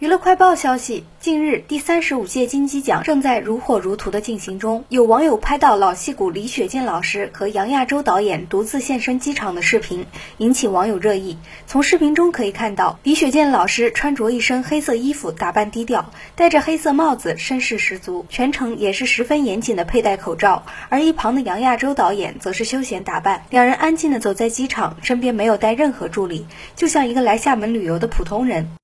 娱乐快报消息近日第三十五届金鸡奖正在如火如荼的进行中有网友拍到老戏骨李雪健老师和杨亚洲导演独自现身机场的视频引起网友热议。从视频中可以看到李雪健老师穿着一身黑色衣服打扮低调戴着黑色帽子绅士十足。全程也是十分严谨的佩戴口罩而一旁的杨亚洲导演则是休闲打扮两人安静的走在机场身边没有带任何助理就像一个来厦门旅游的普通人。